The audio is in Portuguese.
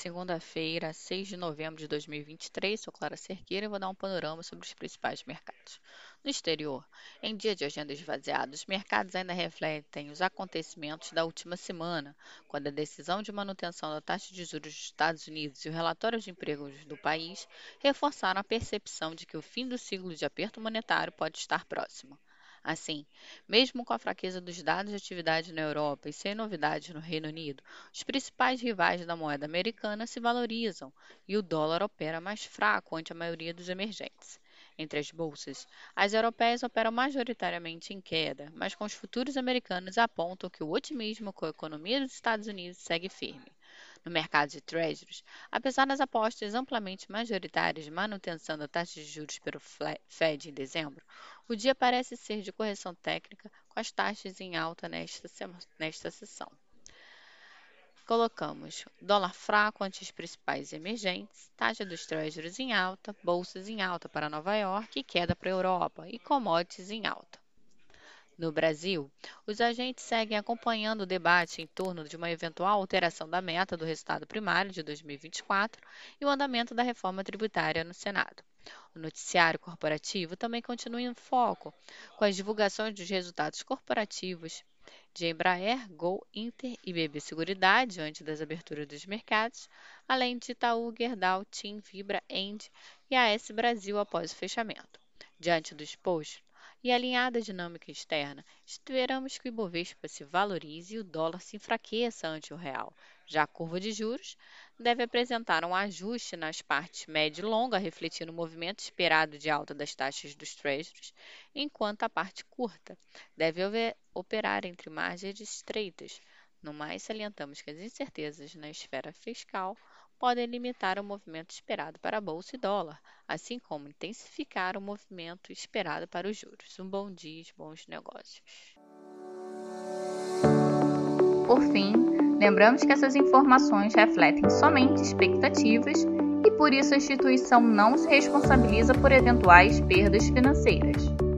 Segunda-feira, 6 de novembro de 2023, sou Clara Cerqueira e vou dar um panorama sobre os principais mercados. No exterior, em dia de agenda esvaziada, os mercados ainda refletem os acontecimentos da última semana, quando a decisão de manutenção da taxa de juros dos Estados Unidos e o relatório de empregos do país reforçaram a percepção de que o fim do ciclo de aperto monetário pode estar próximo. Assim, mesmo com a fraqueza dos dados de atividade na Europa e sem novidades no Reino Unido, os principais rivais da moeda americana se valorizam e o dólar opera mais fraco ante a maioria dos emergentes. Entre as bolsas, as europeias operam majoritariamente em queda, mas com os futuros americanos apontam que o otimismo com a economia dos Estados Unidos segue firme. No mercado de treasuries, apesar das apostas amplamente majoritárias de manutenção da taxa de juros pelo Fed em dezembro, o dia parece ser de correção técnica com as taxas em alta nesta, nesta sessão. Colocamos dólar fraco ante os principais emergentes, taxa dos treasuries em alta, bolsas em alta para Nova York e queda para a Europa e commodities em alta. No Brasil, os agentes seguem acompanhando o debate em torno de uma eventual alteração da meta do resultado primário de 2024 e o andamento da reforma tributária no Senado. O noticiário corporativo também continua em foco, com as divulgações dos resultados corporativos de Embraer, Gol, Inter e BB Seguridade antes das aberturas dos mercados, além de Itaú, Gerdau, TIM, Vibra, End e AS Brasil após o fechamento. Diante do exposto, e alinhada dinâmica externa, esperamos que o Ibovespa se valorize e o dólar se enfraqueça ante o real. Já a curva de juros deve apresentar um ajuste nas partes média e longa, refletindo o movimento esperado de alta das taxas dos treasuries, enquanto a parte curta deve operar entre margens estreitas. No mais, salientamos que as incertezas na esfera fiscal podem limitar o movimento esperado para a bolsa e dólar, assim como intensificar o movimento esperado para os juros. Um bom dia bons negócios. Por fim, lembramos que essas informações refletem somente expectativas e por isso a instituição não se responsabiliza por eventuais perdas financeiras.